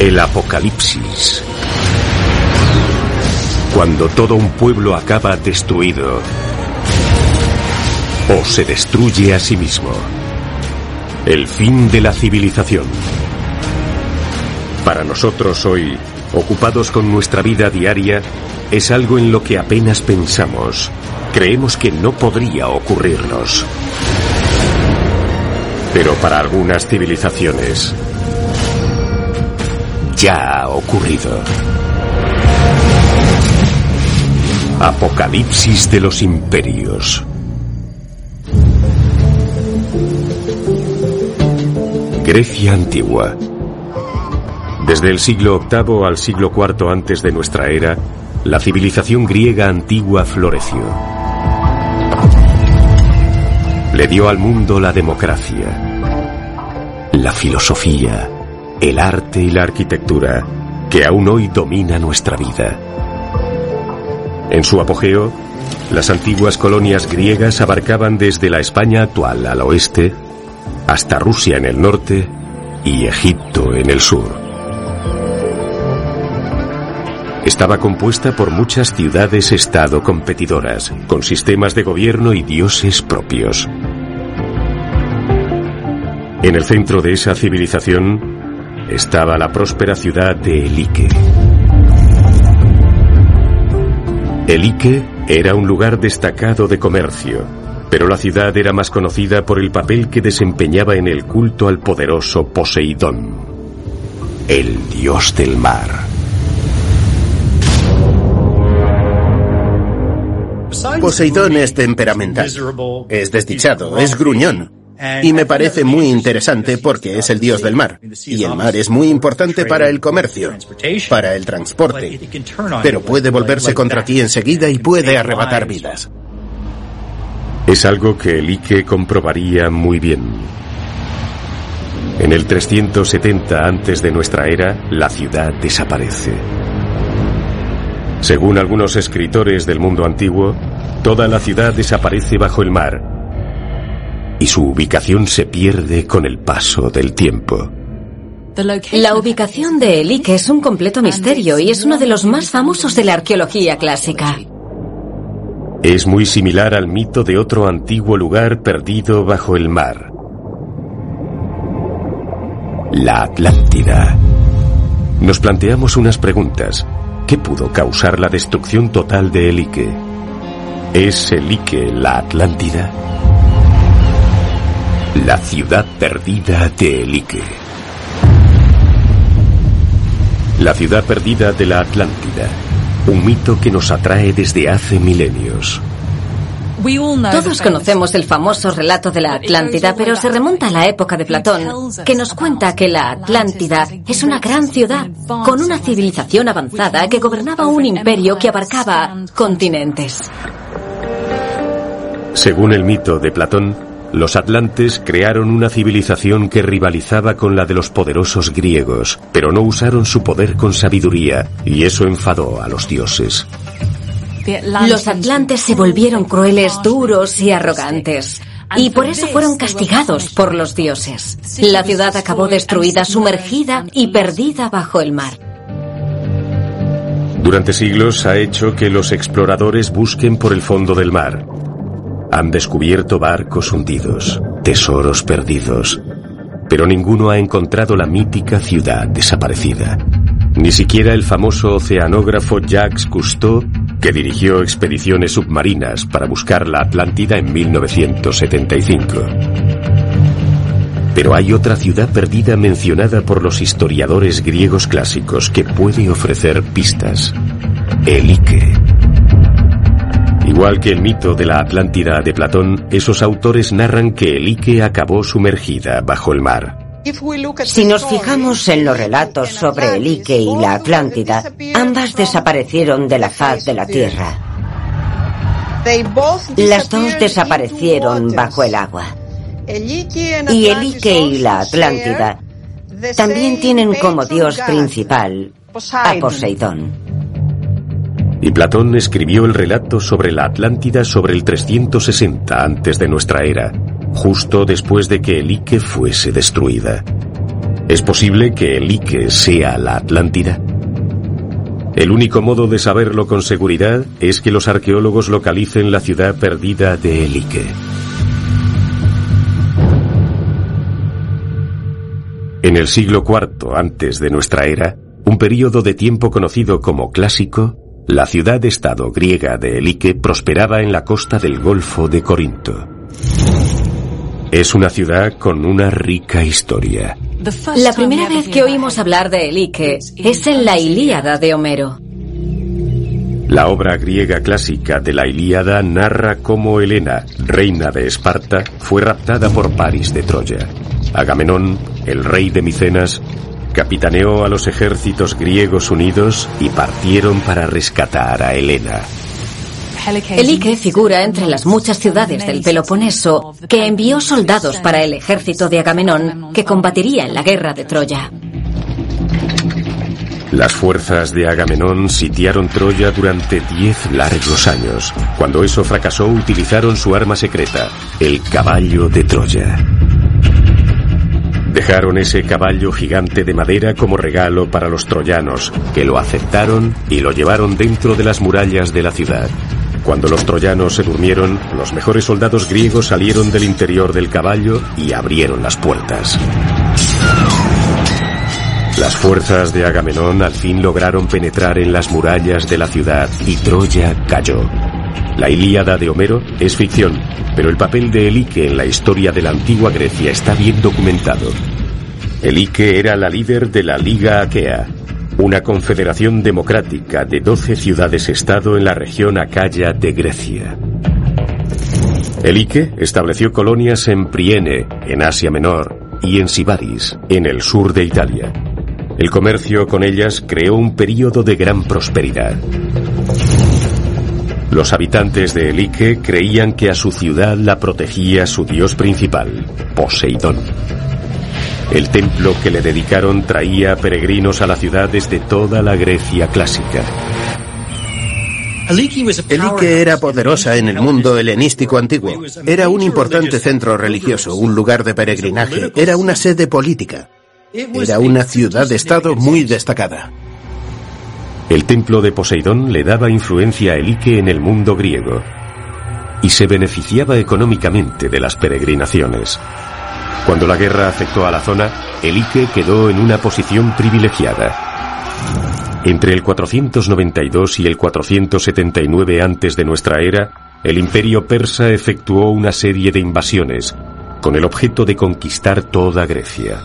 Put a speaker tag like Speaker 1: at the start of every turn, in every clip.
Speaker 1: El Apocalipsis. Cuando todo un pueblo acaba destruido o se destruye a sí mismo. El fin de la civilización. Para nosotros hoy, ocupados con nuestra vida diaria, es algo en lo que apenas pensamos. Creemos que no podría ocurrirnos. Pero para algunas civilizaciones ya ha ocurrido. Apocalipsis de los imperios. Grecia antigua. Desde el siglo VIII al siglo IV antes de nuestra era, la civilización griega antigua floreció. Le dio al mundo la democracia, la filosofía, el arte y la arquitectura que aún hoy domina nuestra vida. En su apogeo, las antiguas colonias griegas abarcaban desde la España actual al oeste hasta Rusia en el norte y Egipto en el sur. Estaba compuesta por muchas ciudades-estado competidoras, con sistemas de gobierno y dioses propios. En el centro de esa civilización estaba la próspera ciudad de Elike. Elike era un lugar destacado de comercio, pero la ciudad era más conocida por el papel que desempeñaba en el culto al poderoso Poseidón, el dios del mar.
Speaker 2: Poseidón es temperamental, es desdichado, es gruñón. Y me parece muy interesante porque es el dios del mar. Y el mar es muy importante para el comercio, para el transporte. Pero puede volverse contra ti enseguida y puede arrebatar vidas.
Speaker 1: Es algo que el Ike comprobaría muy bien. En el 370 antes de nuestra era, la ciudad desaparece. Según algunos escritores del mundo antiguo, toda la ciudad desaparece bajo el mar y su ubicación se pierde con el paso del tiempo.
Speaker 3: La ubicación de Elike es un completo misterio y es uno de los más famosos de la arqueología clásica.
Speaker 1: Es muy similar al mito de otro antiguo lugar perdido bajo el mar. La Atlántida. Nos planteamos unas preguntas. ¿Qué pudo causar la destrucción total de Elike? ¿Es Elike la Atlántida? La ciudad perdida de Elike. La ciudad perdida de la Atlántida un mito que nos atrae desde hace milenios.
Speaker 3: Todos conocemos el famoso relato de la Atlántida, pero se remonta a la época de Platón, que nos cuenta que la Atlántida es una gran ciudad con una civilización avanzada que gobernaba un imperio que abarcaba continentes.
Speaker 1: Según el mito de Platón, los atlantes crearon una civilización que rivalizaba con la de los poderosos griegos, pero no usaron su poder con sabiduría, y eso enfadó a los dioses.
Speaker 3: Los atlantes se volvieron crueles, duros y arrogantes. Y por eso fueron castigados por los dioses. La ciudad acabó destruida, sumergida y perdida bajo el mar.
Speaker 1: Durante siglos ha hecho que los exploradores busquen por el fondo del mar, han descubierto barcos hundidos, tesoros perdidos, pero ninguno ha encontrado la mítica ciudad desaparecida. Ni siquiera el famoso oceanógrafo Jacques Cousteau, que dirigió expediciones submarinas para buscar la Atlántida en 1975. Pero hay otra ciudad perdida mencionada por los historiadores griegos clásicos que puede ofrecer pistas. Elike. Igual que el mito de la Atlántida de Platón, esos autores narran que Elike acabó sumergida bajo el mar.
Speaker 4: Si nos fijamos en los relatos sobre Elike y la Atlántida, ambas desaparecieron de la faz de la Tierra. Las dos desaparecieron bajo el agua. Y Elike y la Atlántida también tienen como dios principal a Poseidón.
Speaker 1: Y Platón escribió el relato sobre la Atlántida sobre el 360 antes de nuestra era, justo después de que Elike fuese destruida. ¿Es posible que el sea la Atlántida? El único modo de saberlo con seguridad es que los arqueólogos localicen la ciudad perdida de Elike. En el siglo IV antes de nuestra era, un período de tiempo conocido como clásico, la ciudad-estado griega de Elike prosperaba en la costa del Golfo de Corinto. Es una ciudad con una rica historia.
Speaker 3: La primera vez que oímos hablar de Elike es en la Ilíada de Homero.
Speaker 1: La obra griega clásica de la Ilíada narra cómo Helena, reina de Esparta, fue raptada por Paris de Troya. Agamenón, el rey de Micenas, capitaneó a los ejércitos griegos unidos y partieron para rescatar a Helena.
Speaker 3: Elike figura entre las muchas ciudades del Peloponeso que envió soldados para el ejército de Agamenón que combatiría en la guerra de Troya.
Speaker 1: Las fuerzas de Agamenón sitiaron Troya durante diez largos años. Cuando eso fracasó, utilizaron su arma secreta, el caballo de Troya. Dejaron ese caballo gigante de madera como regalo para los troyanos, que lo aceptaron y lo llevaron dentro de las murallas de la ciudad. Cuando los troyanos se durmieron, los mejores soldados griegos salieron del interior del caballo y abrieron las puertas. Las fuerzas de Agamenón al fin lograron penetrar en las murallas de la ciudad y Troya cayó. La Ilíada de Homero es ficción, pero el papel de Elike en la historia de la antigua Grecia está bien documentado. Elike era la líder de la Liga Aquea, una confederación democrática de 12 ciudades-estado en la región Acaya de Grecia. Elike estableció colonias en Priene, en Asia Menor, y en Sibaris, en el sur de Italia. El comercio con ellas creó un período de gran prosperidad. Los habitantes de Elike creían que a su ciudad la protegía su dios principal, Poseidón. El templo que le dedicaron traía peregrinos a la ciudad desde toda la Grecia clásica.
Speaker 2: Elike era poderosa en el mundo helenístico antiguo. Era un importante centro religioso, un lugar de peregrinaje, era una sede política. Era una ciudad-estado muy destacada.
Speaker 1: El templo de Poseidón le daba influencia a Elike en el mundo griego y se beneficiaba económicamente de las peregrinaciones. Cuando la guerra afectó a la zona, Elike quedó en una posición privilegiada. Entre el 492 y el 479 antes de nuestra era, el imperio persa efectuó una serie de invasiones con el objeto de conquistar toda Grecia.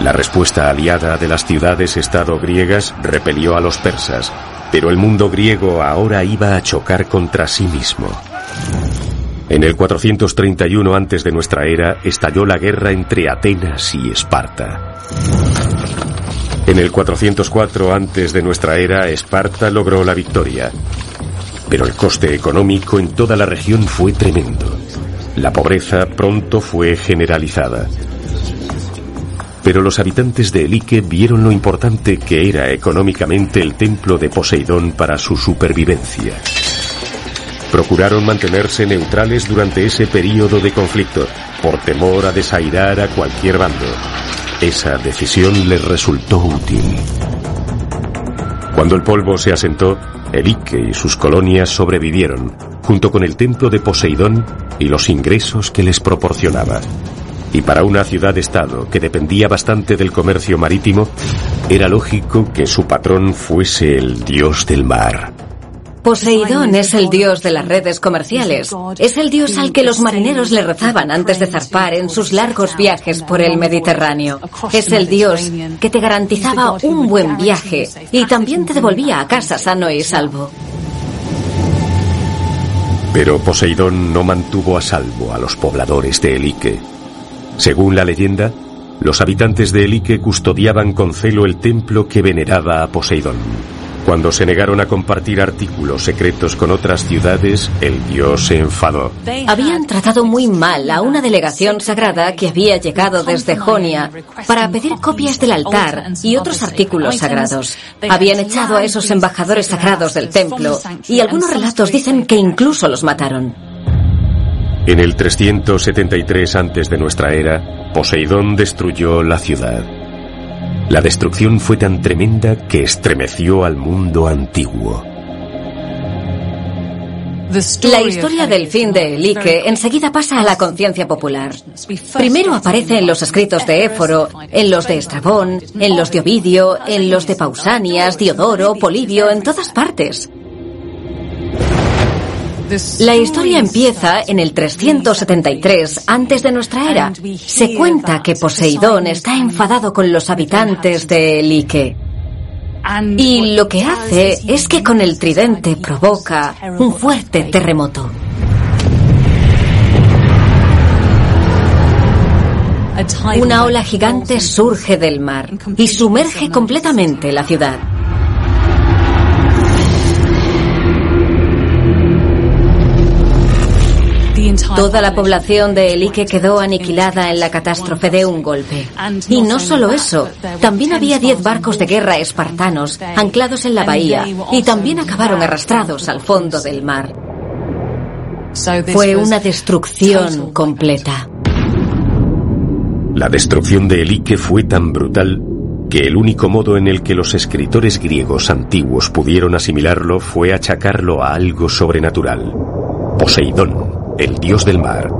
Speaker 1: La respuesta aliada de las ciudades-estado griegas repelió a los persas, pero el mundo griego ahora iba a chocar contra sí mismo. En el 431 antes de nuestra era estalló la guerra entre Atenas y Esparta. En el 404 antes de nuestra era Esparta logró la victoria, pero el coste económico en toda la región fue tremendo. La pobreza pronto fue generalizada. Pero los habitantes de Elike vieron lo importante que era económicamente el templo de Poseidón para su supervivencia procuraron mantenerse neutrales durante ese periodo de conflicto, por temor a desairar a cualquier bando. Esa decisión les resultó útil. Cuando el polvo se asentó, Elike y sus colonias sobrevivieron, junto con el templo de Poseidón y los ingresos que les proporcionaba. Y para una ciudad-estado que dependía bastante del comercio marítimo, era lógico que su patrón fuese el dios del mar.
Speaker 3: Poseidón es el dios de las redes comerciales. Es el dios al que los marineros le rezaban antes de zarpar en sus largos viajes por el Mediterráneo. Es el dios que te garantizaba un buen viaje y también te devolvía a casa sano y salvo.
Speaker 1: Pero Poseidón no mantuvo a salvo a los pobladores de Elike. Según la leyenda, los habitantes de Elike custodiaban con celo el templo que veneraba a Poseidón. Cuando se negaron a compartir artículos secretos con otras ciudades, el dios se enfadó.
Speaker 3: Habían tratado muy mal a una delegación sagrada que había llegado desde Jonia para pedir copias del altar y otros artículos sagrados. Habían echado a esos embajadores sagrados del templo y algunos relatos dicen que incluso los mataron.
Speaker 1: En el 373 antes de nuestra era, Poseidón destruyó la ciudad. La destrucción fue tan tremenda que estremeció al mundo antiguo.
Speaker 3: La historia del fin de Elike enseguida pasa a la conciencia popular. Primero aparece en los escritos de Éforo, en los de Estrabón, en los de Ovidio, en los de Pausanias, Diodoro, Polibio, en todas partes. La historia empieza en el 373 antes de nuestra era. Se cuenta que Poseidón está enfadado con los habitantes de Elike. Y lo que hace es que con el tridente provoca un fuerte terremoto. Una ola gigante surge del mar y sumerge completamente la ciudad. Toda la población de Elike quedó aniquilada en la catástrofe de un golpe. Y no solo eso, también había diez barcos de guerra espartanos anclados en la bahía y también acabaron arrastrados al fondo del mar. Fue una destrucción completa.
Speaker 1: La destrucción de Elike fue tan brutal que el único modo en el que los escritores griegos antiguos pudieron asimilarlo fue achacarlo a algo sobrenatural. Poseidón, el dios del mar,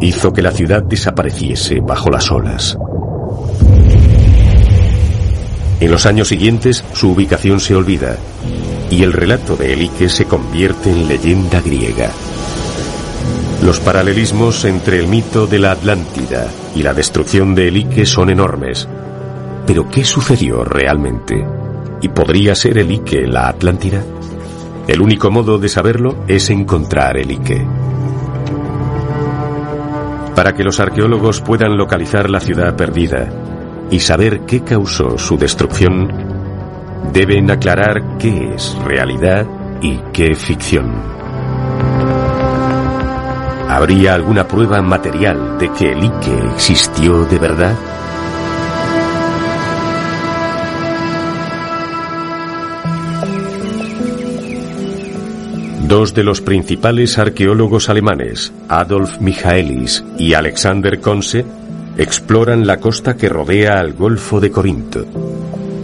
Speaker 1: hizo que la ciudad desapareciese bajo las olas. En los años siguientes su ubicación se olvida y el relato de Elike se convierte en leyenda griega. Los paralelismos entre el mito de la Atlántida y la destrucción de Elike son enormes. Pero ¿qué sucedió realmente? ¿Y podría ser Elike la Atlántida? El único modo de saberlo es encontrar Elike. Para que los arqueólogos puedan localizar la ciudad perdida y saber qué causó su destrucción, deben aclarar qué es realidad y qué ficción. ¿Habría alguna prueba material de que el Ike existió de verdad? Dos de los principales arqueólogos alemanes, Adolf Michaelis y Alexander Konse, exploran la costa que rodea al Golfo de Corinto.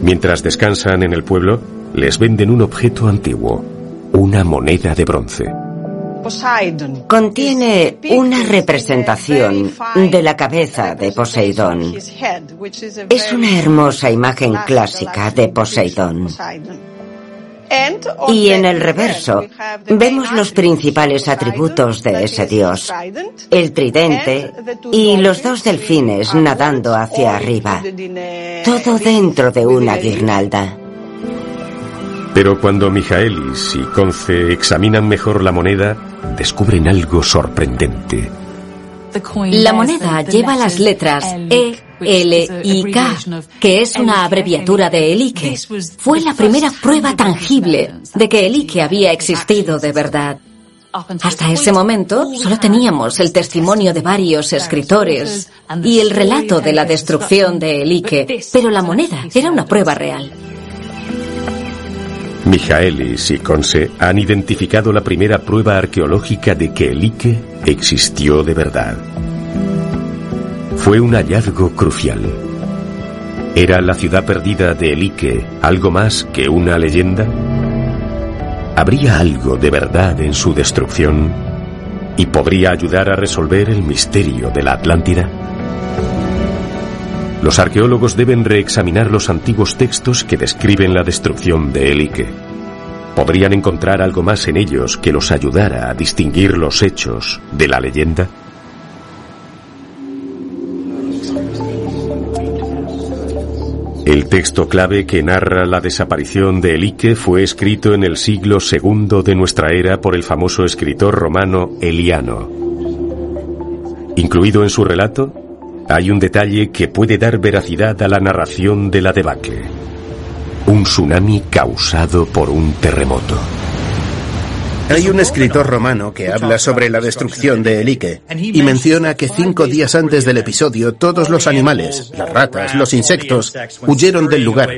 Speaker 1: Mientras descansan en el pueblo, les venden un objeto antiguo, una moneda de bronce.
Speaker 4: Contiene una representación de la cabeza de Poseidón. Es una hermosa imagen clásica de Poseidón. Y en el reverso vemos los principales atributos de ese dios, el tridente y los dos delfines nadando hacia arriba, todo dentro de una guirnalda.
Speaker 1: Pero cuando Mijaelis y Conce examinan mejor la moneda, descubren algo sorprendente.
Speaker 3: La moneda lleva las letras E, L y K, que es una abreviatura de Elike. Fue la primera prueba tangible de que Elike había existido de verdad. Hasta ese momento solo teníamos el testimonio de varios escritores y el relato de la destrucción de Elike, pero la moneda era una prueba real.
Speaker 1: Mijaelis y Conse han identificado la primera prueba arqueológica de que Elike existió de verdad. Fue un hallazgo crucial. ¿Era la ciudad perdida de Elike algo más que una leyenda? ¿Habría algo de verdad en su destrucción y podría ayudar a resolver el misterio de la Atlántida? Los arqueólogos deben reexaminar los antiguos textos que describen la destrucción de Elike. ¿Podrían encontrar algo más en ellos que los ayudara a distinguir los hechos de la leyenda? El texto clave que narra la desaparición de Elike fue escrito en el siglo II de nuestra era por el famoso escritor romano Eliano. Incluido en su relato hay un detalle que puede dar veracidad a la narración de la debacle. Un tsunami causado por un terremoto.
Speaker 2: Hay un escritor romano que habla sobre la destrucción de Elike y menciona que cinco días antes del episodio todos los animales, las ratas, los insectos, huyeron del lugar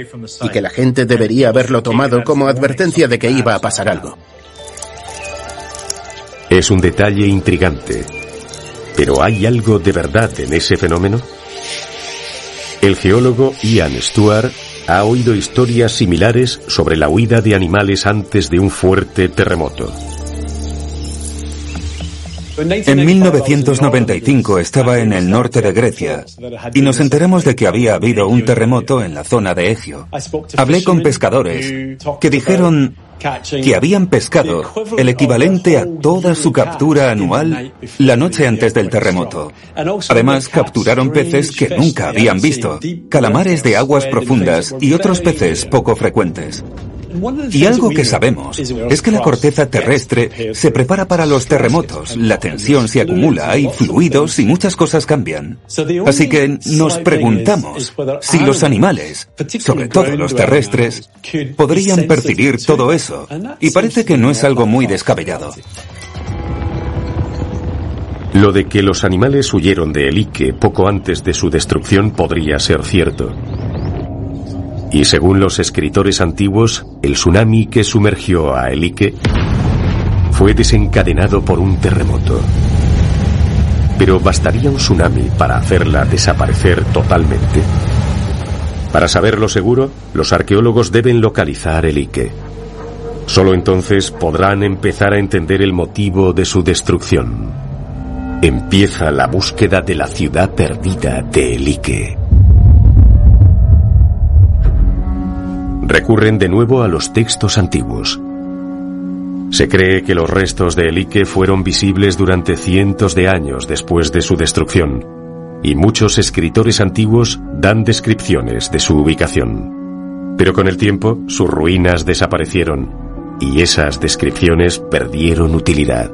Speaker 2: y que la gente debería haberlo tomado como advertencia de que iba a pasar algo.
Speaker 1: Es un detalle intrigante, ¿Pero hay algo de verdad en ese fenómeno? El geólogo Ian Stewart ha oído historias similares sobre la huida de animales antes de un fuerte terremoto.
Speaker 5: En 1995 estaba en el norte de Grecia y nos enteramos de que había habido un terremoto en la zona de Egio. Hablé con pescadores que dijeron que habían pescado el equivalente a toda su captura anual la noche antes del terremoto. Además, capturaron peces que nunca habían visto, calamares de aguas profundas y otros peces poco frecuentes. Y algo que sabemos es que la corteza terrestre se prepara para los terremotos, la tensión se acumula, hay fluidos y muchas cosas cambian. Así que nos preguntamos si los animales, sobre todo los terrestres, podrían percibir todo eso. Y parece que no es algo muy descabellado.
Speaker 1: Lo de que los animales huyeron de Elique poco antes de su destrucción podría ser cierto. Y según los escritores antiguos, el tsunami que sumergió a Elique fue desencadenado por un terremoto. Pero ¿bastaría un tsunami para hacerla desaparecer totalmente? Para saberlo seguro, los arqueólogos deben localizar Elique. Solo entonces podrán empezar a entender el motivo de su destrucción. Empieza la búsqueda de la ciudad perdida de Elique. Recurren de nuevo a los textos antiguos. Se cree que los restos de Elique fueron visibles durante cientos de años después de su destrucción, y muchos escritores antiguos dan descripciones de su ubicación. Pero con el tiempo, sus ruinas desaparecieron, y esas descripciones perdieron utilidad.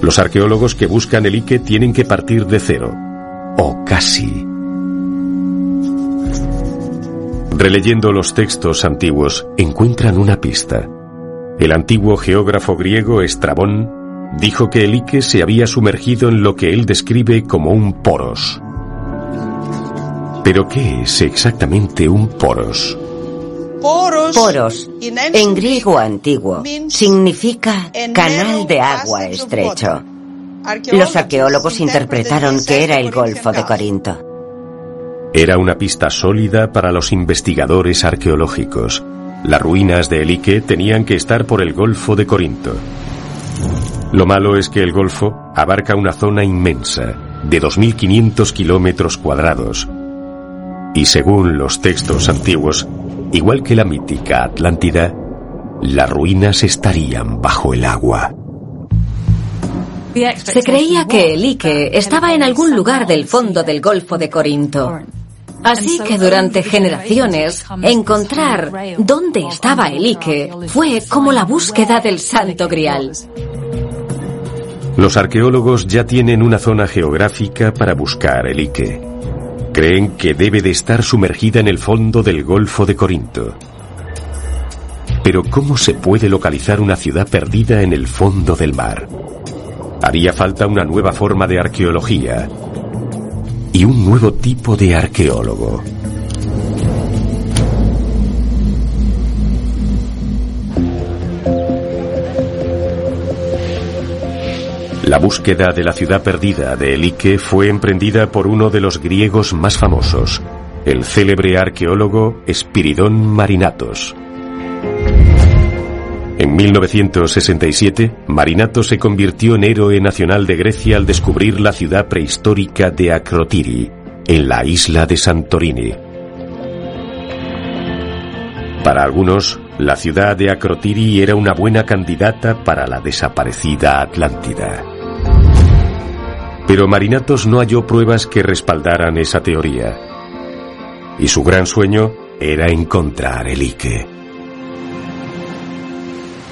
Speaker 1: Los arqueólogos que buscan Elique tienen que partir de cero, o casi. Releyendo los textos antiguos, encuentran una pista. El antiguo geógrafo griego Estrabón dijo que Elique se había sumergido en lo que él describe como un poros. ¿Pero qué es exactamente un poros?
Speaker 4: Poros, en griego antiguo, significa canal de agua estrecho. Los arqueólogos interpretaron que era el Golfo de Corinto.
Speaker 1: Era una pista sólida para los investigadores arqueológicos. Las ruinas de Elique tenían que estar por el Golfo de Corinto. Lo malo es que el Golfo abarca una zona inmensa, de 2.500 kilómetros cuadrados. Y según los textos antiguos, igual que la mítica Atlántida, las ruinas estarían bajo el agua.
Speaker 3: Se creía que Elique estaba en algún lugar del fondo del Golfo de Corinto. Así que durante generaciones, encontrar dónde estaba el Ike fue como la búsqueda del Santo Grial.
Speaker 1: Los arqueólogos ya tienen una zona geográfica para buscar el Ike. Creen que debe de estar sumergida en el fondo del Golfo de Corinto. Pero ¿cómo se puede localizar una ciudad perdida en el fondo del mar? Haría falta una nueva forma de arqueología, y un nuevo tipo de arqueólogo. La búsqueda de la ciudad perdida de Elique fue emprendida por uno de los griegos más famosos, el célebre arqueólogo Espiridón Marinatos. En 1967, Marinato se convirtió en héroe nacional de Grecia al descubrir la ciudad prehistórica de Akrotiri, en la isla de Santorini. Para algunos, la ciudad de Akrotiri era una buena candidata para la desaparecida Atlántida. Pero Marinatos no halló pruebas que respaldaran esa teoría. Y su gran sueño era encontrar el Ike.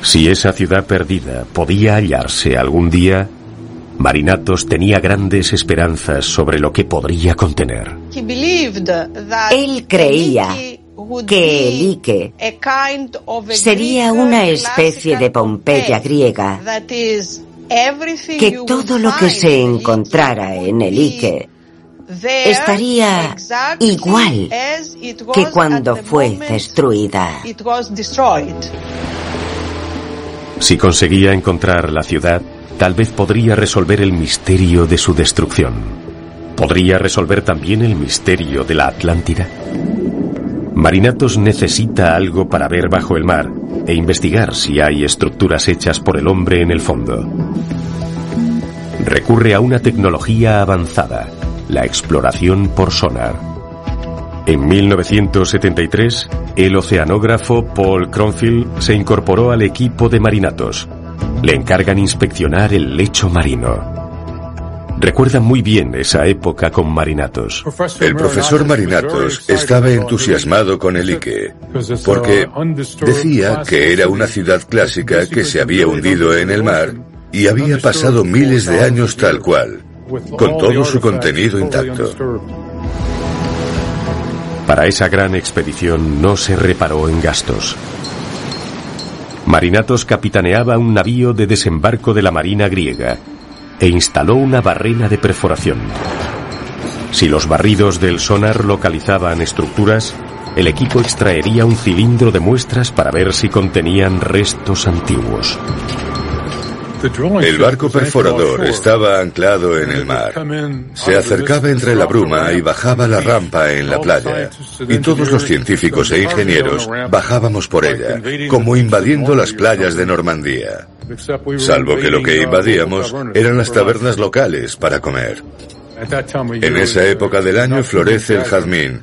Speaker 1: Si esa ciudad perdida podía hallarse algún día, Marinatos tenía grandes esperanzas sobre lo que podría contener.
Speaker 4: Él creía que el Ike sería una especie de Pompeya griega, que todo lo que se encontrara en el Ike estaría igual que cuando fue destruida.
Speaker 1: Si conseguía encontrar la ciudad, tal vez podría resolver el misterio de su destrucción. ¿Podría resolver también el misterio de la Atlántida? Marinatos necesita algo para ver bajo el mar e investigar si hay estructuras hechas por el hombre en el fondo. Recurre a una tecnología avanzada, la exploración por sonar. En 1973, el oceanógrafo Paul Cronfield se incorporó al equipo de marinatos. Le encargan inspeccionar el lecho marino. Recuerda muy bien esa época con Marinatos.
Speaker 6: El profesor Marinatos estaba entusiasmado con el Ike, porque decía que era una ciudad clásica que se había hundido en el mar y había pasado miles de años tal cual, con todo su contenido intacto.
Speaker 1: Para esa gran expedición no se reparó en gastos. Marinatos capitaneaba un navío de desembarco de la Marina griega e instaló una barrena de perforación. Si los barridos del sonar localizaban estructuras, el equipo extraería un cilindro de muestras para ver si contenían restos antiguos.
Speaker 6: El barco perforador estaba anclado en el mar. Se acercaba entre la bruma y bajaba la rampa en la playa. Y todos los científicos e ingenieros bajábamos por ella, como invadiendo las playas de Normandía. Salvo que lo que invadíamos eran las tabernas locales para comer. En esa época del año florece el jazmín,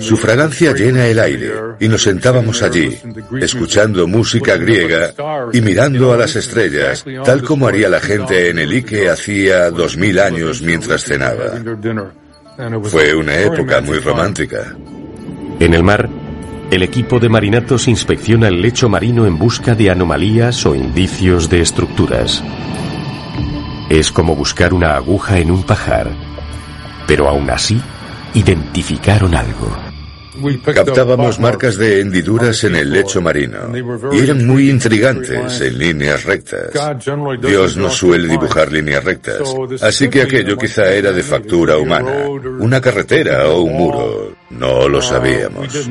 Speaker 6: su fragancia llena el aire y nos sentábamos allí, escuchando música griega y mirando a las estrellas, tal como haría la gente en el Ike hacía dos mil años mientras cenaba. Fue una época muy romántica.
Speaker 1: En el mar, el equipo de marinatos inspecciona el lecho marino en busca de anomalías o indicios de estructuras. Es como buscar una aguja en un pajar, pero aún así identificaron algo.
Speaker 6: Captábamos marcas de hendiduras en el lecho marino y eran muy intrigantes en líneas rectas. Dios no suele dibujar líneas rectas, así que aquello quizá era de factura humana, una carretera o un muro, no lo sabíamos.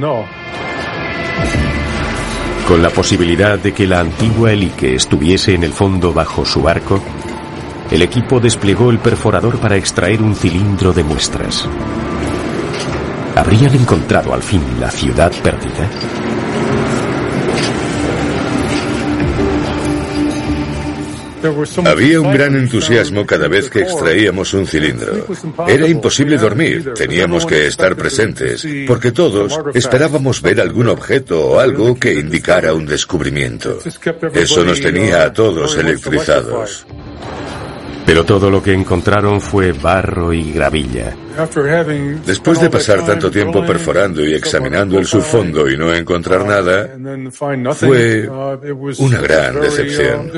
Speaker 1: Con la posibilidad de que la antigua Elique estuviese en el fondo bajo su barco, el equipo desplegó el perforador para extraer un cilindro de muestras. ¿Habrían encontrado al fin la ciudad perdida?
Speaker 6: Había un gran entusiasmo cada vez que extraíamos un cilindro. Era imposible dormir, teníamos que estar presentes, porque todos esperábamos ver algún objeto o algo que indicara un descubrimiento. Eso nos tenía a todos electrizados.
Speaker 1: Pero todo lo que encontraron fue barro y gravilla.
Speaker 6: Después de pasar tanto tiempo perforando y examinando el subfondo y no encontrar nada, fue una gran decepción.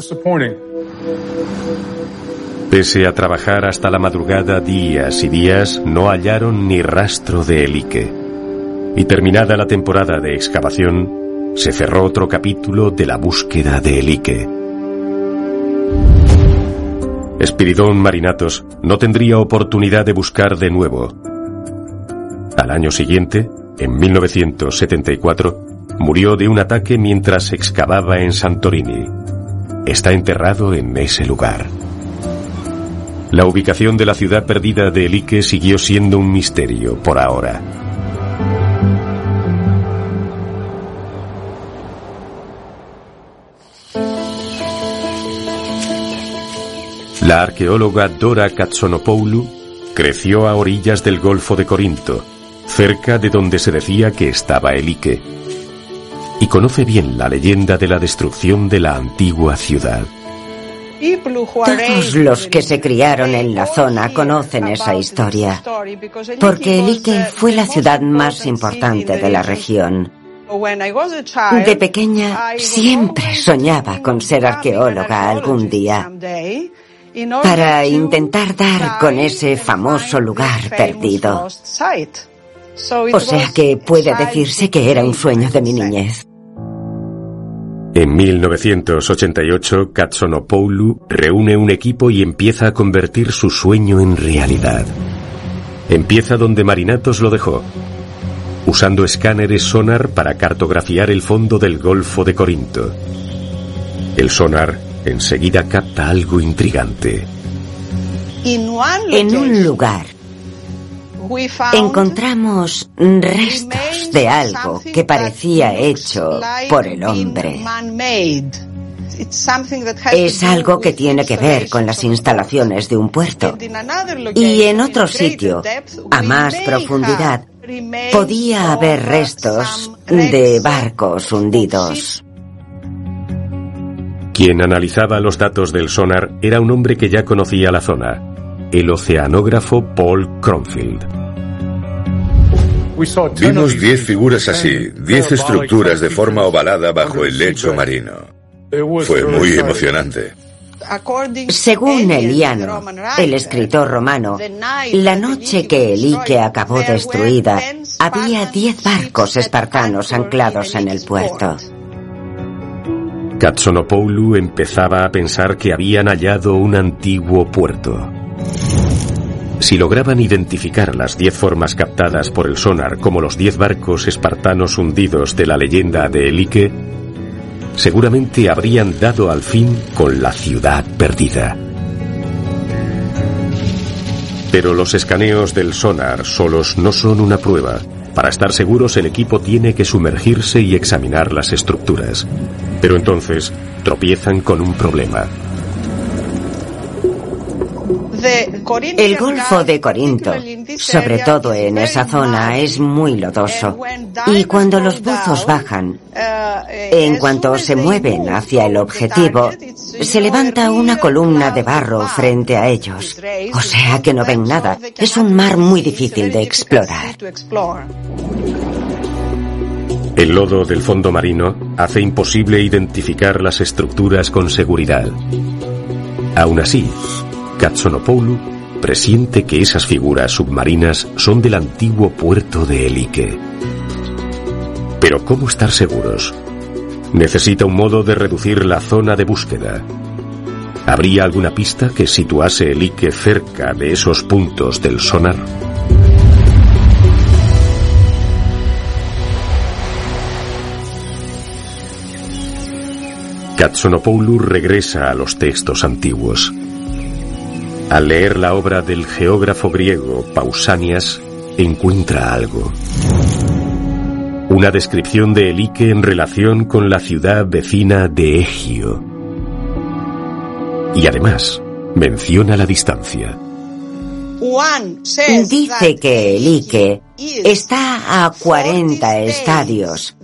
Speaker 1: Pese a trabajar hasta la madrugada días y días, no hallaron ni rastro de Elique. Y terminada la temporada de excavación, se cerró otro capítulo de la búsqueda de Elique. Espiridón Marinatos no tendría oportunidad de buscar de nuevo. Al año siguiente, en 1974, murió de un ataque mientras excavaba en Santorini. Está enterrado en ese lugar. La ubicación de la ciudad perdida de Elique siguió siendo un misterio por ahora. La arqueóloga Dora Katsonopoulou creció a orillas del Golfo de Corinto, cerca de donde se decía que estaba Elique, y conoce bien la leyenda de la destrucción de la antigua ciudad.
Speaker 4: Todos los que se criaron en la zona conocen esa historia, porque Elique fue la ciudad más importante de la región. De pequeña siempre soñaba con ser arqueóloga algún día para intentar dar con ese famoso lugar perdido. O sea que puede decirse que era un sueño de mi niñez.
Speaker 1: En 1988, Katsonopoulou reúne un equipo y empieza a convertir su sueño en realidad. Empieza donde Marinatos lo dejó, usando escáneres sonar para cartografiar el fondo del Golfo de Corinto. El sonar enseguida capta algo intrigante.
Speaker 4: En un lugar encontramos restos de algo que parecía hecho por el hombre. Es algo que tiene que ver con las instalaciones de un puerto. Y en otro sitio, a más profundidad, podía haber restos de barcos hundidos.
Speaker 1: Quien analizaba los datos del sonar era un hombre que ya conocía la zona, el oceanógrafo Paul Cronfield.
Speaker 6: Vimos diez figuras así, diez estructuras de forma ovalada bajo el lecho marino. Fue muy emocionante.
Speaker 4: Según Eliano, el escritor romano, la noche que el Ike acabó destruida, había diez barcos espartanos anclados en el puerto.
Speaker 1: Katsonopoulou empezaba a pensar que habían hallado un antiguo puerto. Si lograban identificar las diez formas captadas por el sonar como los diez barcos espartanos hundidos de la leyenda de Elike, seguramente habrían dado al fin con la ciudad perdida. Pero los escaneos del sonar solos no son una prueba. Para estar seguros el equipo tiene que sumergirse y examinar las estructuras. Pero entonces tropiezan con un problema.
Speaker 4: El Golfo de Corinto, sobre todo en esa zona, es muy lodoso. Y cuando los buzos bajan, en cuanto se mueven hacia el objetivo, se levanta una columna de barro frente a ellos. O sea que no ven nada. Es un mar muy difícil de explorar.
Speaker 1: El lodo del fondo marino hace imposible identificar las estructuras con seguridad. Aún así, Katsonopoulou presiente que esas figuras submarinas son del antiguo puerto de Elike. Pero ¿cómo estar seguros? Necesita un modo de reducir la zona de búsqueda. ¿Habría alguna pista que situase Elike cerca de esos puntos del sonar? Katsonopoulou regresa a los textos antiguos. Al leer la obra del geógrafo griego Pausanias, encuentra algo. Una descripción de Elike en relación con la ciudad vecina de Egio. Y además, menciona la distancia.
Speaker 4: Dice que el Ike está a 40 estadios,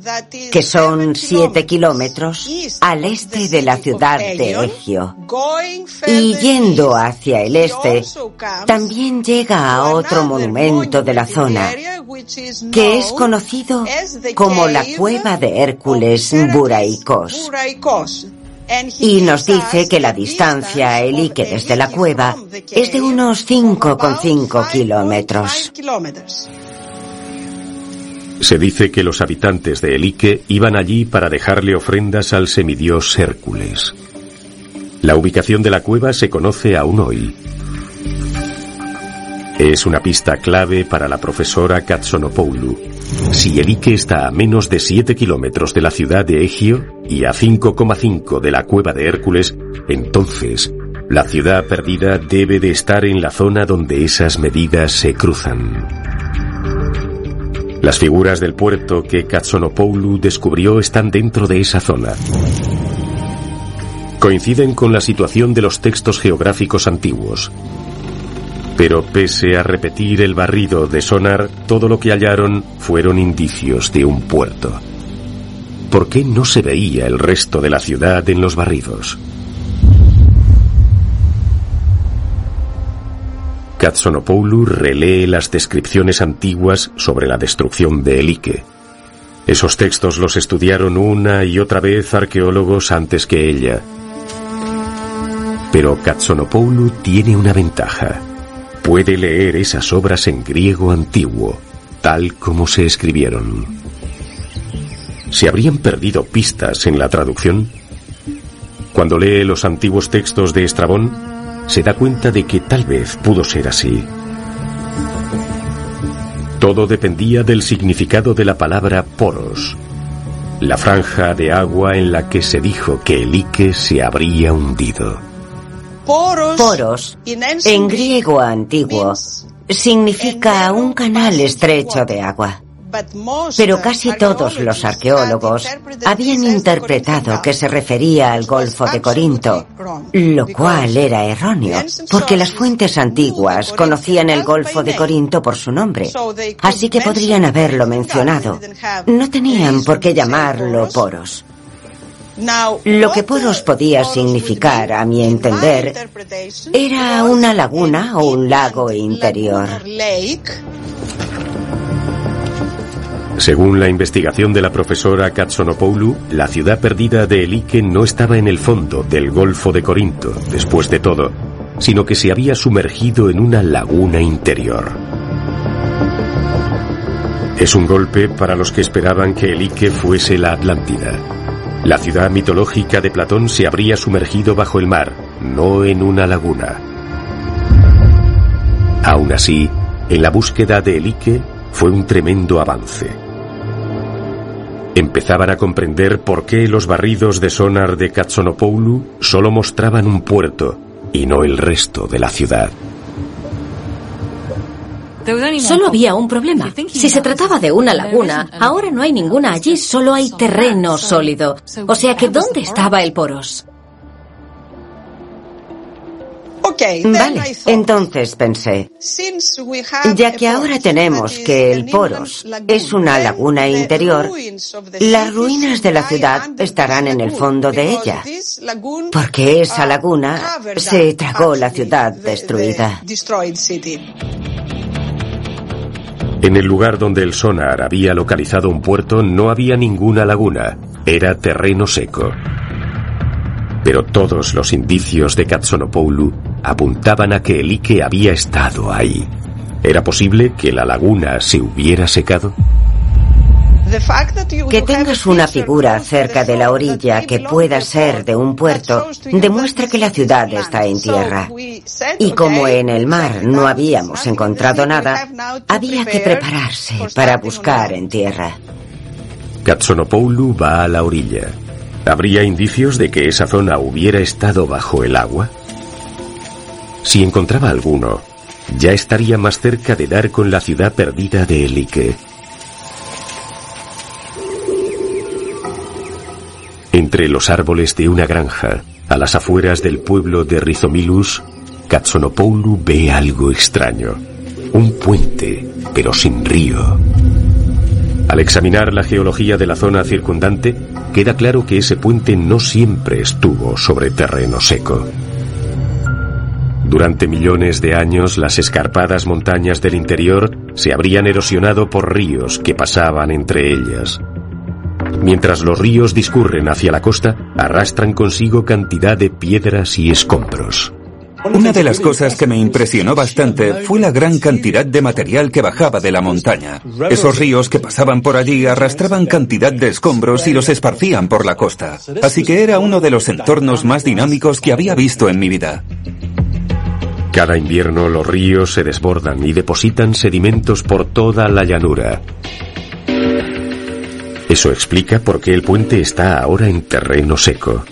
Speaker 4: que son 7 kilómetros al este de la ciudad de Egio. Y yendo hacia el este, también llega a otro monumento de la zona, que es conocido como la cueva de Hércules Buraicos. Y nos dice que la distancia a Elike desde la cueva es de unos 5,5 kilómetros.
Speaker 1: Se dice que los habitantes de Elike iban allí para dejarle ofrendas al semidios Hércules. La ubicación de la cueva se conoce aún hoy. Es una pista clave para la profesora Katsonopoulou. Si Elike está a menos de 7 kilómetros de la ciudad de Egio y a 5,5 de la cueva de Hércules, entonces la ciudad perdida debe de estar en la zona donde esas medidas se cruzan. Las figuras del puerto que Katsonopoulou descubrió están dentro de esa zona. Coinciden con la situación de los textos geográficos antiguos. Pero pese a repetir el barrido de sonar, todo lo que hallaron fueron indicios de un puerto. ¿Por qué no se veía el resto de la ciudad en los barridos? Katsonopoulou relee las descripciones antiguas sobre la destrucción de Elike. Esos textos los estudiaron una y otra vez arqueólogos antes que ella. Pero Katsonopoulou tiene una ventaja. Puede leer esas obras en griego antiguo, tal como se escribieron. ¿Se habrían perdido pistas en la traducción? Cuando lee los antiguos textos de Estrabón, se da cuenta de que tal vez pudo ser así. Todo dependía del significado de la palabra poros. la franja de agua en la que se dijo que el Ike se habría hundido.
Speaker 4: Poros, en griego antiguo, significa un canal estrecho de agua. Pero casi todos los arqueólogos habían interpretado que se refería al Golfo de Corinto, lo cual era erróneo, porque las fuentes antiguas conocían el Golfo de Corinto por su nombre, así que podrían haberlo mencionado. No tenían por qué llamarlo poros. Lo que poros podía significar, a mi entender, era una laguna o un lago interior.
Speaker 1: Según la investigación de la profesora Katsonopoulou, la ciudad perdida de Elike no estaba en el fondo del Golfo de Corinto, después de todo, sino que se había sumergido en una laguna interior. Es un golpe para los que esperaban que Elike fuese la Atlántida. La ciudad mitológica de Platón se habría sumergido bajo el mar, no en una laguna. Aún así, en la búsqueda de Elike fue un tremendo avance empezaban a comprender por qué los barridos de sonar de Katsonopoulou solo mostraban un puerto y no el resto de la ciudad.
Speaker 3: Solo había un problema. Si se trataba de una laguna, ahora no hay ninguna allí, solo hay terreno sólido. O sea que ¿dónde estaba el poros?
Speaker 4: Vale, entonces pensé, ya que ahora tenemos que el Poros es una laguna interior, las ruinas de la ciudad estarán en el fondo de ella, porque esa laguna se tragó la ciudad destruida.
Speaker 1: En el lugar donde el sonar había localizado un puerto no había ninguna laguna, era terreno seco. Pero todos los indicios de Katsonopoulou apuntaban a que el Ike había estado ahí. ¿Era posible que la laguna se hubiera secado?
Speaker 4: Que tengas una figura cerca de la orilla que pueda ser de un puerto demuestra que la ciudad está en tierra. Y como en el mar no habíamos encontrado nada, había que prepararse para buscar en tierra.
Speaker 1: Katsonopoulou va a la orilla. ¿Habría indicios de que esa zona hubiera estado bajo el agua? Si encontraba alguno, ya estaría más cerca de dar con la ciudad perdida de Elike. Entre los árboles de una granja, a las afueras del pueblo de Rizomilus, Katsonopoulou ve algo extraño. Un puente, pero sin río. Al examinar la geología de la zona circundante, queda claro que ese puente no siempre estuvo sobre terreno seco. Durante millones de años, las escarpadas montañas del interior se habrían erosionado por ríos que pasaban entre ellas. Mientras los ríos discurren hacia la costa, arrastran consigo cantidad de piedras y escombros.
Speaker 5: Una de las cosas que me impresionó bastante fue la gran cantidad de material que bajaba de la montaña. Esos ríos que pasaban por allí arrastraban cantidad de escombros y los esparcían por la costa. Así que era uno de los entornos más dinámicos que había visto en mi vida.
Speaker 1: Cada invierno los ríos se desbordan y depositan sedimentos por toda la llanura. Eso explica por qué el puente está ahora en terreno seco.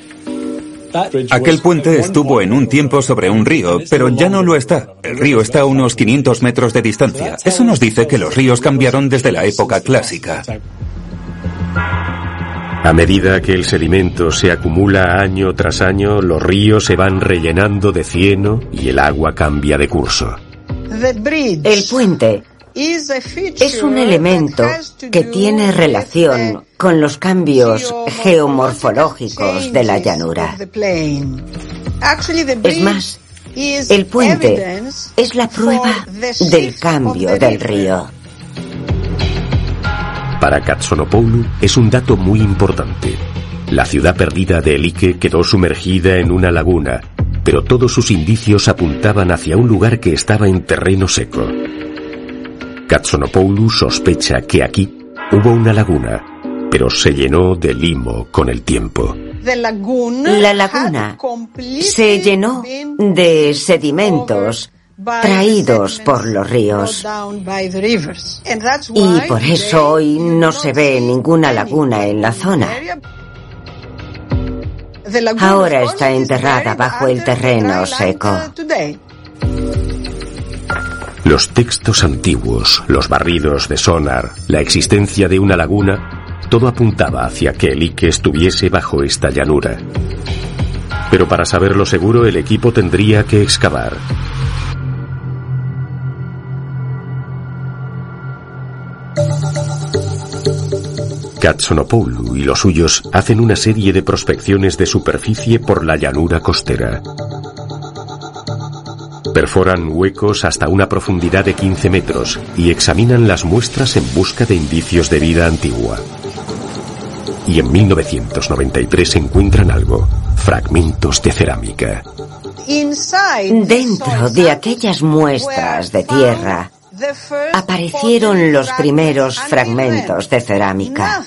Speaker 5: Aquel puente estuvo en un tiempo sobre un río, pero ya no lo está. El río está a unos 500 metros de distancia. Eso nos dice que los ríos cambiaron desde la época clásica.
Speaker 1: A medida que el sedimento se acumula año tras año, los ríos se van rellenando de cieno y el agua cambia de curso.
Speaker 4: El puente es un elemento que tiene relación con los cambios geomorfológicos de la llanura. Es más, el puente es la prueba del cambio del río.
Speaker 1: Para Katsonopoulou es un dato muy importante. La ciudad perdida de Elike quedó sumergida en una laguna, pero todos sus indicios apuntaban hacia un lugar que estaba en terreno seco. Katsonopoulou sospecha que aquí hubo una laguna, pero se llenó de limo con el tiempo.
Speaker 4: La laguna se llenó de sedimentos traídos por los ríos. Y por eso hoy no se ve ninguna laguna en la zona. Ahora está enterrada bajo el terreno seco.
Speaker 1: Los textos antiguos, los barridos de sonar, la existencia de una laguna, todo apuntaba hacia que el Ike estuviese bajo esta llanura. Pero para saberlo seguro el equipo tendría que excavar. Katsonopoulou y los suyos hacen una serie de prospecciones de superficie por la llanura costera. Perforan huecos hasta una profundidad de 15 metros y examinan las muestras en busca de indicios de vida antigua. Y en 1993 encuentran algo, fragmentos de cerámica.
Speaker 4: Dentro de aquellas muestras de tierra aparecieron los primeros fragmentos de cerámica.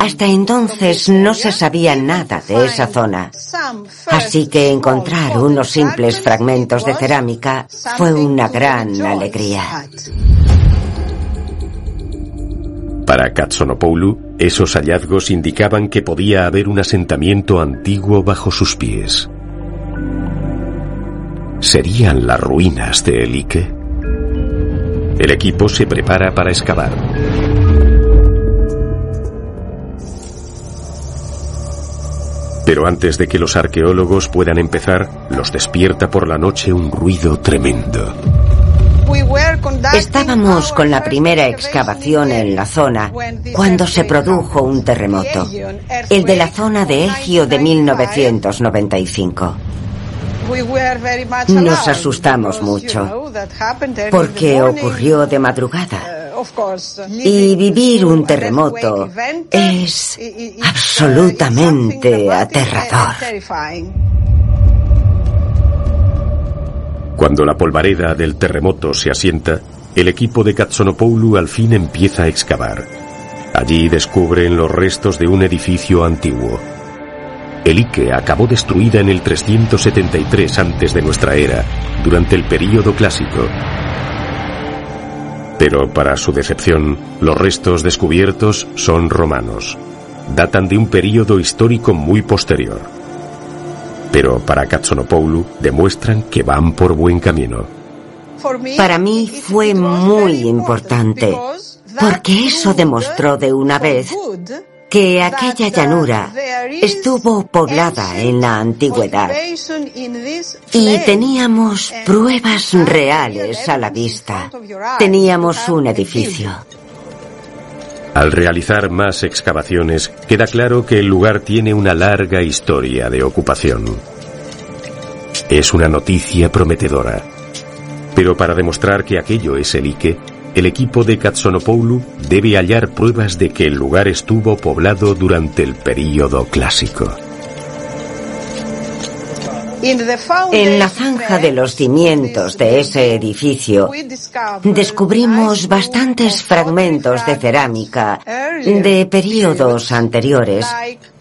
Speaker 4: Hasta entonces no se sabía nada de esa zona. Así que encontrar unos simples fragmentos de cerámica fue una gran alegría.
Speaker 1: Para Katsonopoulou, esos hallazgos indicaban que podía haber un asentamiento antiguo bajo sus pies. ¿Serían las ruinas de Elike? El equipo se prepara para excavar. Pero antes de que los arqueólogos puedan empezar, los despierta por la noche un ruido tremendo.
Speaker 4: Estábamos con la primera excavación en la zona cuando se produjo un terremoto, el de la zona de Egio de 1995. Nos asustamos mucho porque ocurrió de madrugada. Y vivir un terremoto es absolutamente aterrador.
Speaker 1: Cuando la polvareda del terremoto se asienta, el equipo de Katsonopoulou al fin empieza a excavar. Allí descubren los restos de un edificio antiguo. El Ike acabó destruida en el 373 antes de nuestra era, durante el período clásico. Pero para su decepción, los restos descubiertos son romanos. Datan de un período histórico muy posterior. Pero para Katsonopoulou demuestran que van por buen camino.
Speaker 4: Para mí fue muy importante, porque eso demostró de una vez que aquella llanura estuvo poblada en la antigüedad y teníamos pruebas reales a la vista. Teníamos un edificio.
Speaker 1: Al realizar más excavaciones, queda claro que el lugar tiene una larga historia de ocupación. Es una noticia prometedora. Pero para demostrar que aquello es el Ike, el equipo de Katsonopoulou debe hallar pruebas de que el lugar estuvo poblado durante el período clásico.
Speaker 4: En la zanja de los cimientos de ese edificio descubrimos bastantes fragmentos de cerámica de períodos anteriores,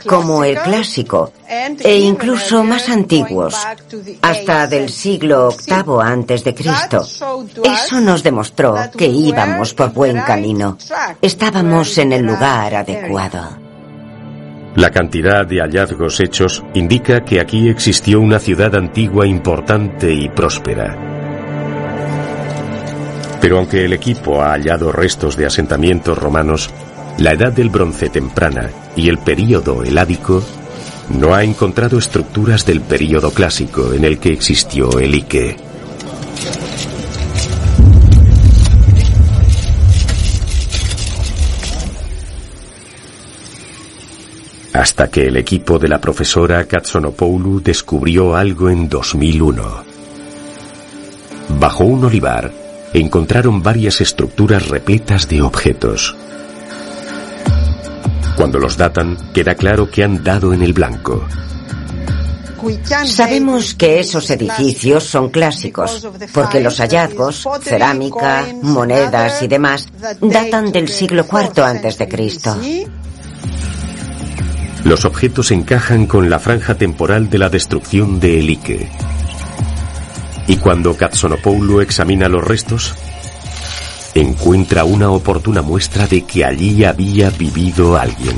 Speaker 4: como el clásico, e incluso más antiguos, hasta del siglo VIII antes de Cristo. Eso nos demostró que íbamos por buen camino. Estábamos en el lugar adecuado.
Speaker 1: La cantidad de hallazgos hechos indica que aquí existió una ciudad antigua importante y próspera. Pero aunque el equipo ha hallado restos de asentamientos romanos, la edad del bronce temprana y el período heládico no ha encontrado estructuras del período clásico en el que existió el Ike. hasta que el equipo de la profesora Katsonopoulou descubrió algo en 2001. Bajo un olivar encontraron varias estructuras repletas de objetos. Cuando los datan, queda claro que han dado en el blanco.
Speaker 4: Sabemos que esos edificios son clásicos, porque los hallazgos, cerámica, monedas y demás, datan del siglo IV antes de Cristo.
Speaker 1: Los objetos encajan con la franja temporal de la destrucción de Elike. Y cuando Katsonopoulou examina los restos, encuentra una oportuna muestra de que allí había vivido alguien.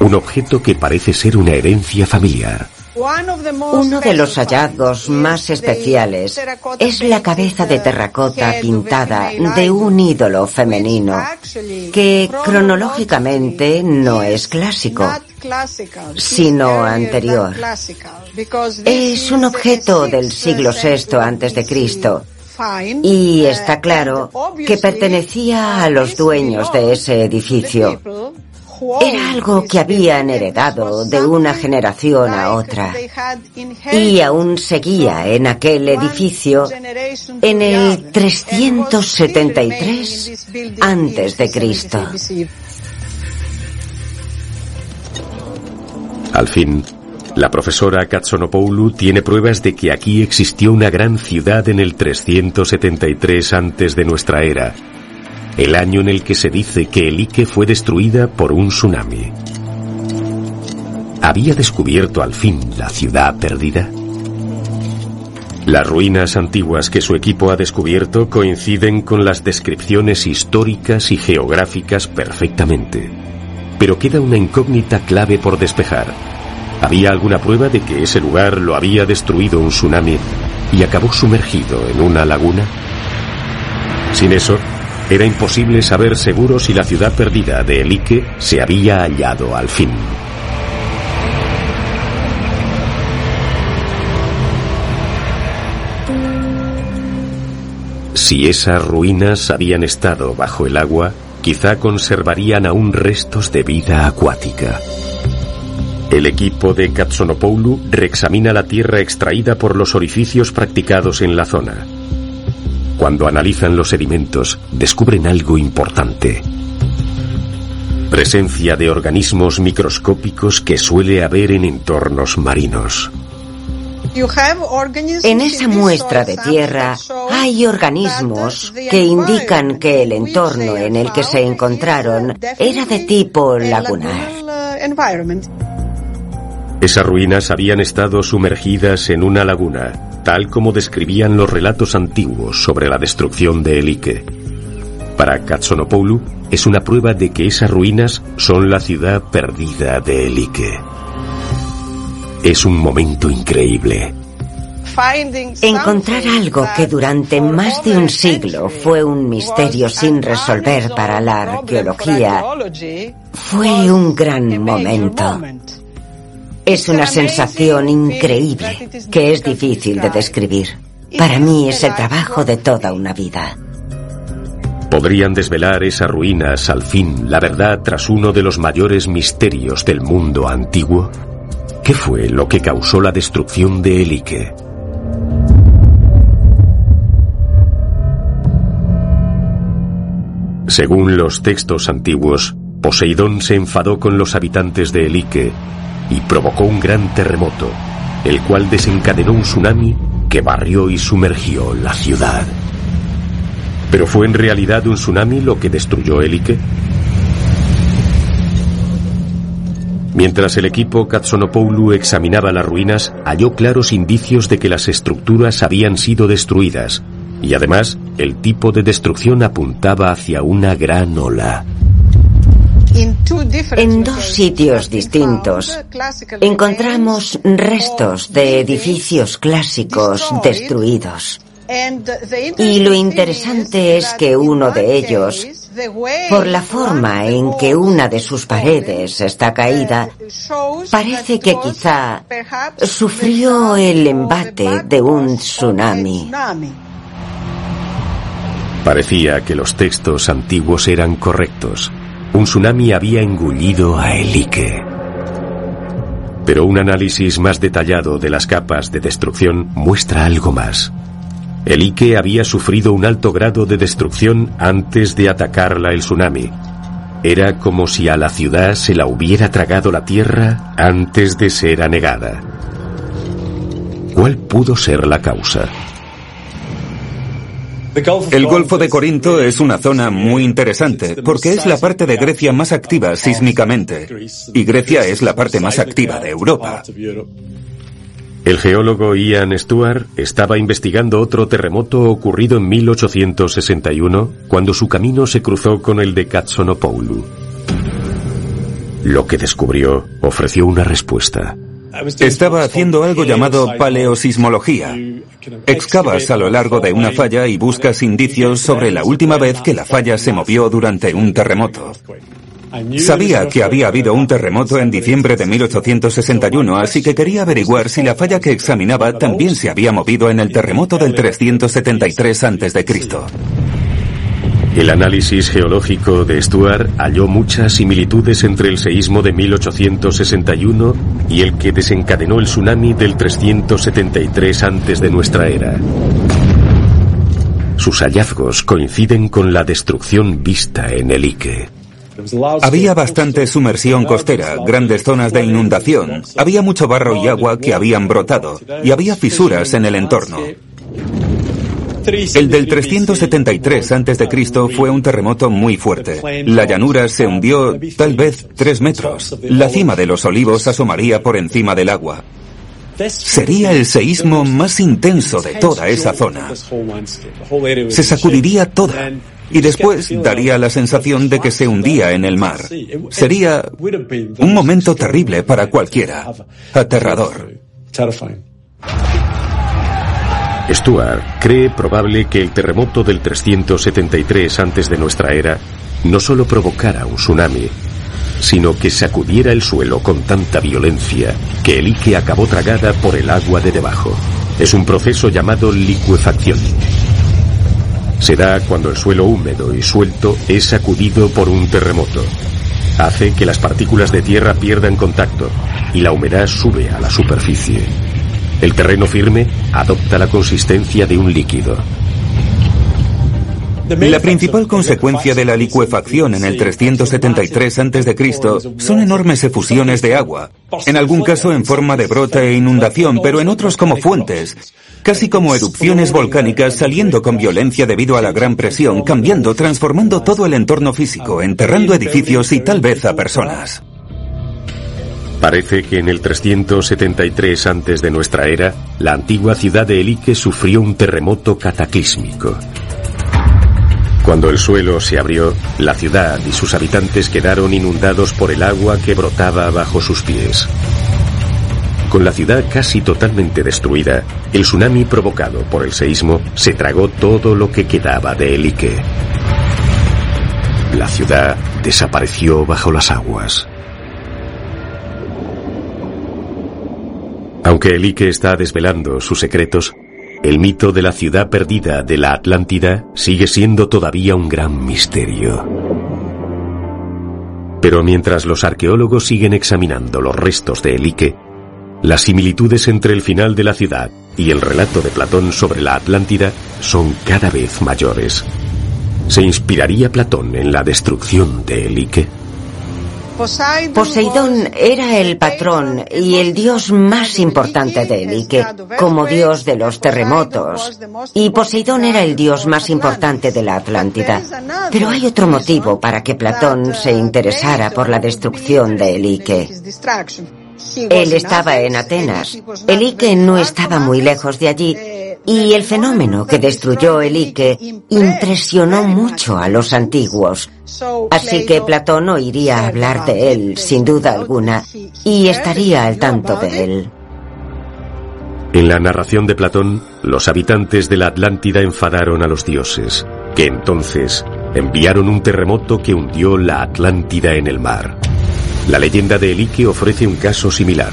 Speaker 1: Un objeto que parece ser una herencia familiar.
Speaker 4: Uno de los hallazgos más especiales es la cabeza de terracota pintada de un ídolo femenino que cronológicamente no es clásico, sino anterior. Es un objeto del siglo VI antes de Cristo y está claro que pertenecía a los dueños de ese edificio. Era algo que habían heredado de una generación a otra y aún seguía en aquel edificio en el 373 antes de Cristo.
Speaker 1: Al fin, la profesora Katsonopoulou tiene pruebas de que aquí existió una gran ciudad en el 373 antes de nuestra era, el año en el que se dice que el Ike fue destruida por un tsunami. ¿Había descubierto al fin la ciudad perdida? Las ruinas antiguas que su equipo ha descubierto coinciden con las descripciones históricas y geográficas perfectamente. Pero queda una incógnita clave por despejar. ¿Había alguna prueba de que ese lugar lo había destruido un tsunami y acabó sumergido en una laguna? Sin eso, era imposible saber seguro si la ciudad perdida de Elique se había hallado al fin. Si esas ruinas habían estado bajo el agua, quizá conservarían aún restos de vida acuática. El equipo de Katsonopoulou reexamina la tierra extraída por los orificios practicados en la zona. Cuando analizan los sedimentos, descubren algo importante. Presencia de organismos microscópicos que suele haber en entornos marinos.
Speaker 4: En esa muestra de tierra hay organismos que indican que el entorno en el que se encontraron era de tipo lagunar.
Speaker 1: Esas ruinas habían estado sumergidas en una laguna, tal como describían los relatos antiguos sobre la destrucción de Elike. Para Katsonopoulou es una prueba de que esas ruinas son la ciudad perdida de Elike. Es un momento increíble.
Speaker 4: Encontrar algo que durante más de un siglo fue un misterio sin resolver para la arqueología fue un gran momento. Es una sensación increíble que es difícil de describir. Para mí es el trabajo de toda una vida.
Speaker 1: ¿Podrían desvelar esas ruinas al fin la verdad tras uno de los mayores misterios del mundo antiguo? ¿Qué fue lo que causó la destrucción de Elike? Según los textos antiguos, Poseidón se enfadó con los habitantes de Elike y provocó un gran terremoto, el cual desencadenó un tsunami que barrió y sumergió la ciudad. ¿Pero fue en realidad un tsunami lo que destruyó Elike? Mientras el equipo Katsonopoulou examinaba las ruinas, halló claros indicios de que las estructuras habían sido destruidas, y además el tipo de destrucción apuntaba hacia una gran ola.
Speaker 4: En dos sitios distintos encontramos restos de edificios clásicos destruidos. Y lo interesante es que uno de ellos, por la forma en que una de sus paredes está caída, parece que quizá sufrió el embate de un tsunami.
Speaker 1: Parecía que los textos antiguos eran correctos. Un tsunami había engullido a Elike. Pero un análisis más detallado de las capas de destrucción muestra algo más. Elike había sufrido un alto grado de destrucción antes de atacarla el tsunami. Era como si a la ciudad se la hubiera tragado la tierra antes de ser anegada. ¿Cuál pudo ser la causa?
Speaker 5: El Golfo de Corinto es una zona muy interesante porque es la parte de Grecia más activa sísmicamente y Grecia es la parte más activa de Europa.
Speaker 1: El geólogo Ian Stewart estaba investigando otro terremoto ocurrido en 1861 cuando su camino se cruzó con el de Katsonopoulu. Lo que descubrió ofreció una respuesta.
Speaker 5: Estaba haciendo algo llamado paleosismología. Excavas a lo largo de una falla y buscas indicios sobre la última vez que la falla se movió durante un terremoto. Sabía que había habido un terremoto en diciembre de 1861, así que quería averiguar si la falla que examinaba también se había movido en el terremoto del 373 a.C.
Speaker 1: El análisis geológico de Stuart halló muchas similitudes entre el seísmo de 1861 y el que desencadenó el tsunami del 373 antes de nuestra era. Sus hallazgos coinciden con la destrucción vista en el Ike.
Speaker 5: Había bastante sumersión costera, grandes zonas de inundación, había mucho barro y agua que habían brotado, y había fisuras en el entorno. El del 373 a.C. fue un terremoto muy fuerte. La llanura se hundió tal vez tres metros. La cima de los olivos asomaría por encima del agua. Sería el seísmo más intenso de toda esa zona. Se sacudiría toda y después daría la sensación de que se hundía en el mar. Sería un momento terrible para cualquiera, aterrador.
Speaker 1: Stuart cree probable que el terremoto del 373 antes de nuestra era no solo provocara un tsunami, sino que sacudiera el suelo con tanta violencia que el Ike acabó tragada por el agua de debajo. Es un proceso llamado licuefacción. Se da cuando el suelo húmedo y suelto es sacudido por un terremoto. Hace que las partículas de tierra pierdan contacto y la humedad sube a la superficie. El terreno firme adopta la consistencia de un líquido.
Speaker 5: La principal consecuencia de la licuefacción en el 373 a.C. son enormes efusiones de agua, en algún caso en forma de brota e inundación, pero en otros como fuentes, casi como erupciones volcánicas saliendo con violencia debido a la gran presión, cambiando, transformando todo el entorno físico, enterrando edificios y tal vez a personas.
Speaker 1: Parece que en el 373 antes de nuestra era, la antigua ciudad de Elique sufrió un terremoto cataclísmico. Cuando el suelo se abrió, la ciudad y sus habitantes quedaron inundados por el agua que brotaba bajo sus pies. Con la ciudad casi totalmente destruida, el tsunami provocado por el seísmo se tragó todo lo que quedaba de Elique. La ciudad desapareció bajo las aguas. Aunque el está desvelando sus secretos, el mito de la ciudad perdida de la Atlántida sigue siendo todavía un gran misterio. Pero mientras los arqueólogos siguen examinando los restos de Ike, las similitudes entre el final de la ciudad y el relato de Platón sobre la Atlántida son cada vez mayores. ¿Se inspiraría Platón en la destrucción de Ike?
Speaker 4: Poseidón era el patrón y el dios más importante de Elike, como dios de los terremotos. Y Poseidón era el dios más importante de la Atlántida. Pero hay otro motivo para que Platón se interesara por la destrucción de Elike. Él estaba en Atenas. Elike no estaba muy lejos de allí y el fenómeno que destruyó el Ike impresionó mucho a los antiguos. Así que Platón oiría hablar de él, sin duda alguna, y estaría al tanto de él.
Speaker 1: En la narración de Platón, los habitantes de la Atlántida enfadaron a los dioses, que entonces enviaron un terremoto que hundió la Atlántida en el mar. La leyenda de Elique ofrece un caso similar.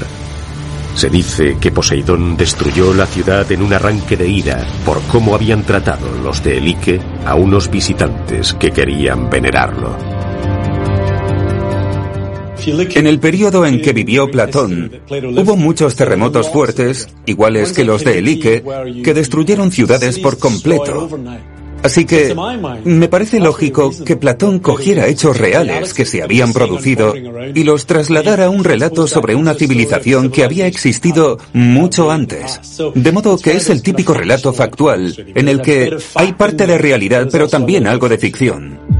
Speaker 1: Se dice que Poseidón destruyó la ciudad en un arranque de ira por cómo habían tratado los de Elique a unos visitantes que querían venerarlo.
Speaker 5: En el periodo en que vivió Platón, hubo muchos terremotos fuertes, iguales que los de Elique, que destruyeron ciudades por completo. Así que me parece lógico que Platón cogiera hechos reales que se habían producido y los trasladara a un relato sobre una civilización que había existido mucho antes. De modo que es el típico relato factual en el que hay parte de realidad pero también algo de ficción.